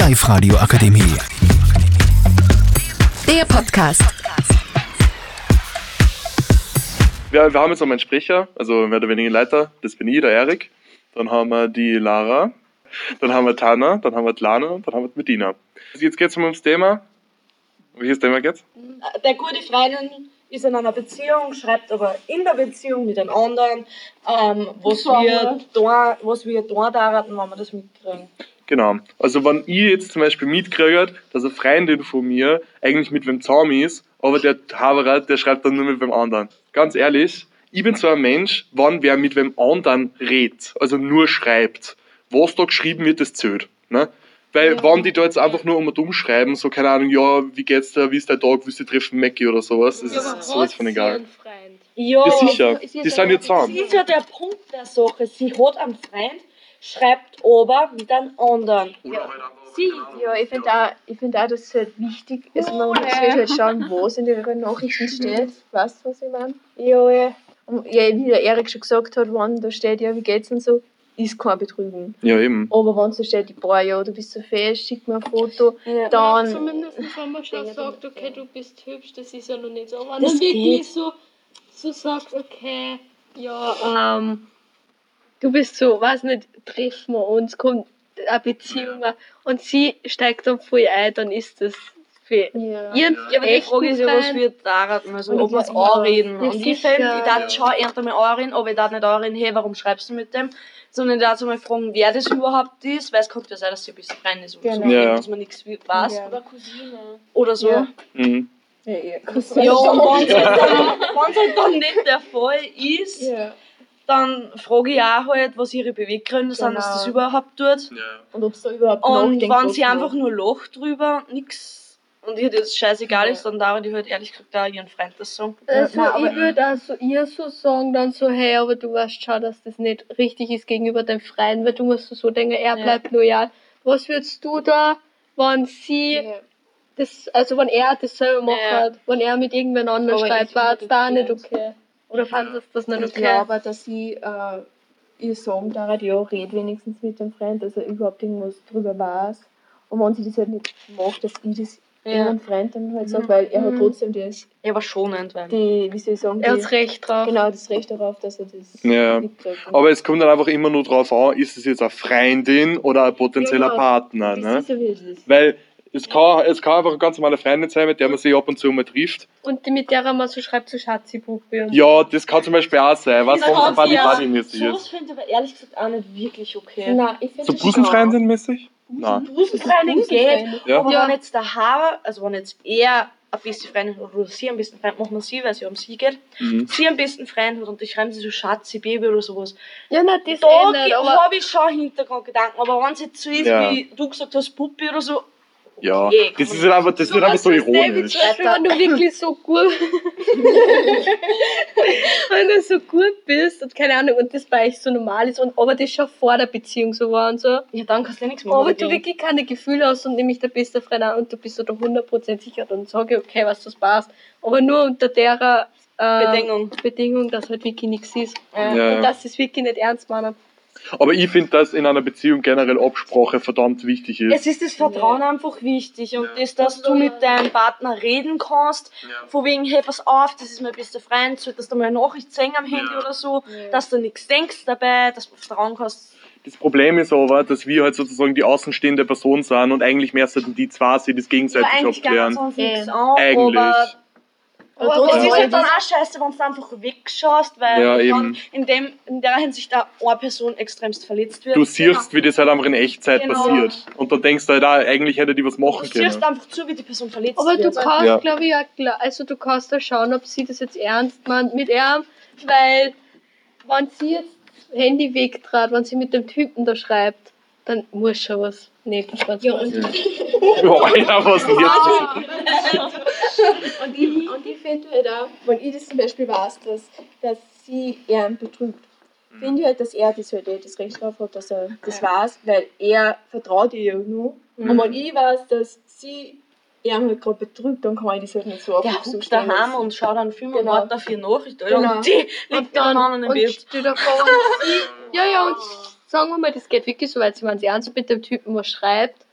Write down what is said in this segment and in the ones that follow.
Live Radio Akademie. Der Podcast. Wir, wir haben jetzt noch einen Sprecher, also mehr oder weniger Leiter. Das bin ich, der Erik. Dann haben wir die Lara. Dann haben wir Tana. Dann haben wir die Lana. Und dann haben wir die Medina. Also jetzt geht es ums Thema. Welches Thema geht's? der gute Freundin ist in einer Beziehung, schreibt aber in der Beziehung mit einem anderen, ähm, was, wir da, was wir da daten, wenn wir das mitkriegen. Genau. Also wenn ich jetzt zum Beispiel mitkriege, dass eine Freundin von mir eigentlich mit wem zusammen ist, aber der Haberer, der schreibt dann nur mit wem anderen. Ganz ehrlich, ich bin so ein Mensch, wann wer mit wem anderen redet, also nur schreibt, was da geschrieben wird, das zählt. Ne? Weil wenn die da jetzt einfach nur um und um schreiben, so keine Ahnung, ja, wie geht's dir, wie ist dein Tag, willst du treffen, Mackie oder sowas, das ist sowas von egal. Ja, Ja, sicher. Die sind jetzt das zusammen. ist ja der Punkt der Sache. Sie hat einen Freund, schreibt aber mit einem anderen. Sie, ja, ich finde auch, ich find auch, das ist halt wichtig. Also man muss halt schauen, was in den Nachrichten steht. Weißt du, was ich meine? Ja, ja. Und ja, wie der Erik schon gesagt hat, wann da steht, ja, wie geht's und so, ist kein Betrügen. Ja, eben. Aber wenn da steht, boah, ja, du bist so fest, schick mir ein Foto, Ja. dann. Zumindest wenn man schon sagt, okay, du bist hübsch, das ist ja noch nicht so. Aber wenn man wirklich so, so sagt, okay, ja, ähm, du bist so, weiß nicht, treffen wir uns, kommt eine Beziehung und sie steigt dann voll ein, dann ist das für Ja. ihren Ja, aber die Frage ist ja, was wir daten, also Und ob wir es ja, anreden. ja, und ich finde, ich darf schon eher mal anreden, aber ich darf nicht anreden, hey, warum schreibst du mit dem? Sondern ich darf mal fragen, wer das überhaupt ist, weil es kann ja sein, dass sie ein bisschen Freund ist oder Genau. so, Ja. dass man nichts weiß Ja. oder Cousine oder so. Ja. Mhm. Ja, ja. Ja, und wenn es halt, dann- halt nicht der Fall ist, ja. Dann frage ich auch halt, was ihre Beweggründe sind, dass Genau. das überhaupt tut. Und ob es da überhaupt Und wenn sie einfach nur lacht drüber, nix und ihr das scheißegal ist, dann darf ich halt ehrlich gesagt auch ihren Freund das sagen. Also aber- ich würde also ihr so sagen, dann so, hey, aber du weißt schon, dass das nicht richtig ist gegenüber deinem Freund, weil du musst so denken, er Ja. bleibt loyal. Was würdest du da, wenn sie Ja. das, also wenn er das selber macht, Ja. wenn er mit irgendwen anderen schreibt, war es da nicht. okay? Oder fandest du das nicht Ich okay? glaube, dass sie äh, ihr sagen darf, ja, red wenigstens mit dem Freund, dass er überhaupt irgendwas drüber weiß. Und wenn sie das halt nicht macht, dass ich das Ja. ihrem Freund dann halt sage, weil er hat Mhm. trotzdem das, Ja, aber schonend, weil. die, wie soll ich sagen, er hat Recht drauf. genau das Recht darauf, dass er das Ja. Aber es kommt dann einfach immer nur drauf an, ist es jetzt eine Freundin oder ein potenzieller Ja, Partner. das Ne? ist ja wie es ist. Weil es kann, es kann einfach eine ganz normale Freundin sein, mit der man sich ab und zu mal trifft. Und die, mit der er mal so schreibt, so Schatzi-Puppe. und Ja, das kann zum Beispiel auch sein, was von so ja- Buddy-Buddy-mäßig Sowas ist. finde ich aber ehrlich gesagt auch nicht wirklich okay. Nein, ich finde So das Busenfreundin-mäßig? Nein. Busenfreundin geht, Ja. aber Ja. wenn jetzt der Haber, also wenn jetzt er eine beste Freundin hat oder sie einen besten Freund, machen wir sie, weil sie um sie geht, Mhm. sie einen besten Freund hat und die schreiben sie so Schatzi, Baby oder sowas. Ja, nein, das Da eh habe ich schon Hintergrundgedanken, aber wenn es jetzt so ist, Ja. wie du gesagt hast, Puppi oder so, Ja, Okay, das ist halt einfach, das ist halt einfach so ironisch. wenn du wirklich so gut wenn du so gut bist und keine Ahnung und das bei euch so normal ist und aber das schon vor der Beziehung so war und so ja, dann kannst du ja nichts machen. aber du wirklich keine Gefühle hast und nämlich der beste Freund an und du bist so da 100% sicher dann sage ich okay was das passt aber nur unter der äh, Bedingung. Bedingung dass halt wirklich nichts ist Ja. Ja. und dass sie es wirklich nicht ernst meinen Aber ich finde, dass in einer Beziehung generell Absprache verdammt wichtig ist. Es ist das Vertrauen einfach wichtig und das, dass du mit deinem Partner reden kannst, von wegen, hey, pass auf, das ist mein bester Freund, solltest du mal eine Nachricht sehen am Handy oder so, dass du nichts denkst dabei, dass du vertrauen kannst. Das Problem ist aber, dass wir halt sozusagen die außenstehende Person sind und eigentlich mehr sollten die zwei sich das gegenseitig eigentlich gar abklären. Ja. nichts an, Eigentlich. aber Aber es ist aber halt dann auch scheiße, wenn du einfach wegschaust, weil Ja, eben. in, dem, in der Hinsicht auch eine Person extremst verletzt wird. Du siehst, wie das halt einfach in Echtzeit Genau. passiert. Und dann denkst du halt auch, eigentlich hätte die was Du machen siehst können. einfach zu, wie die Person verletzt aber du wird. kannst Ja. glaube ich ja klar also du kannst da schauen ob sie das jetzt ernst meint mit ihm weil wenn sie jetzt Handy wegtrat wenn sie mit dem Typen da schreibt dann muss schon was nicht Ja, und, Ja, Alter, was denn jetzt? und ich, und ich finde halt auch, wenn ich das zum Beispiel weiß, dass, dass sie ihn betrügt, finde ich halt, dass er das halt eh das Recht drauf hat, dass er das weiß, weil er vertraut ihr ja nur. Und wenn ich weiß, dass sie ihn halt gerade betrügt, dann kann ich das halt nicht so Der stehen daheim lassen. und schaut einen Film Genau. und wartet auf ihre Nachricht. Alter. Genau. Und die liegt und dann miteinander im und Bett. ja, ja, und sagen wir mal, das geht wirklich so weit, sie meinen sie ernst mit dem Typen was schreibt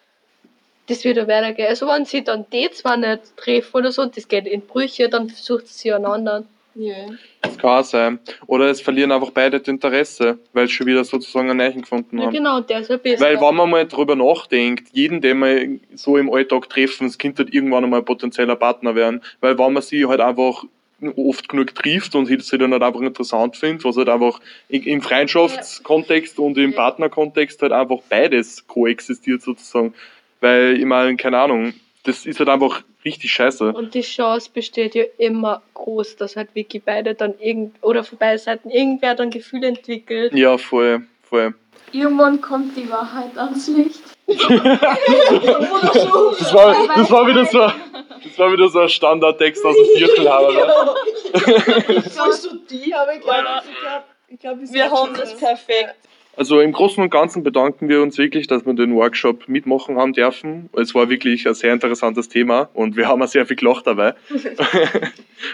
das wird ja weitergehen. Also wenn sie dann die zwei nicht treffen oder so, und das geht in Brüche, dann sucht sie einen anderen. Ja. Das kann auch sein. Oder es verlieren einfach beide das Interesse, weil sie schon wieder sozusagen einen Neichen gefunden Ja, haben. genau, der ist ja besser. Weil wenn man mal drüber nachdenkt, jeden, den wir so im Alltag treffen, das könnte halt irgendwann einmal ein potenzieller Partner werden. Weil wenn man sie halt einfach oft genug trifft und sie dann halt einfach interessant findet, was halt einfach im Freundschaftskontext und im Ja. Partnerkontext halt einfach beides koexistiert sozusagen. Weil, ich meine, keine Ahnung, das ist halt einfach richtig scheiße. Und die Chance besteht ja immer groß, dass halt wirklich beide dann irgend oder von beiden Seiten irgendwer dann Gefühle entwickelt. Ja, voll, voll. Irgendwann kommt die Wahrheit ans Licht. Das war, das war wieder so, das war wieder so ein Standardtext aus dem Viertelhaber. Sollst du die, aber ich glaube, ich glaub, ich glaub, ich Wir haben das so. perfekt. Also im Großen und Ganzen bedanken wir uns wirklich, dass wir den Workshop mitmachen haben dürfen. Es war wirklich ein sehr interessantes Thema und wir haben auch sehr viel gelacht dabei.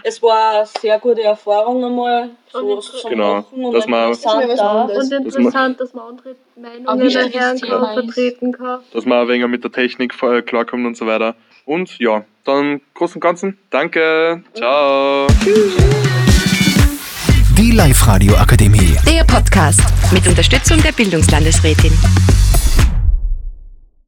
Es war eine sehr gute Erfahrung einmal. So zu Genau, machen und dass man- interessant. Und interessant, dass man andere Ein Meinungen wichtiges hören Thema kann, vertreten kann. Dass man ein wenig mit der Technik klarkommt und so weiter. Und ja, dann im Großen und Ganzen, danke, ciao. Die Live-Radio Akademie. Der Podcast mit Unterstützung der Bildungslandesrätin.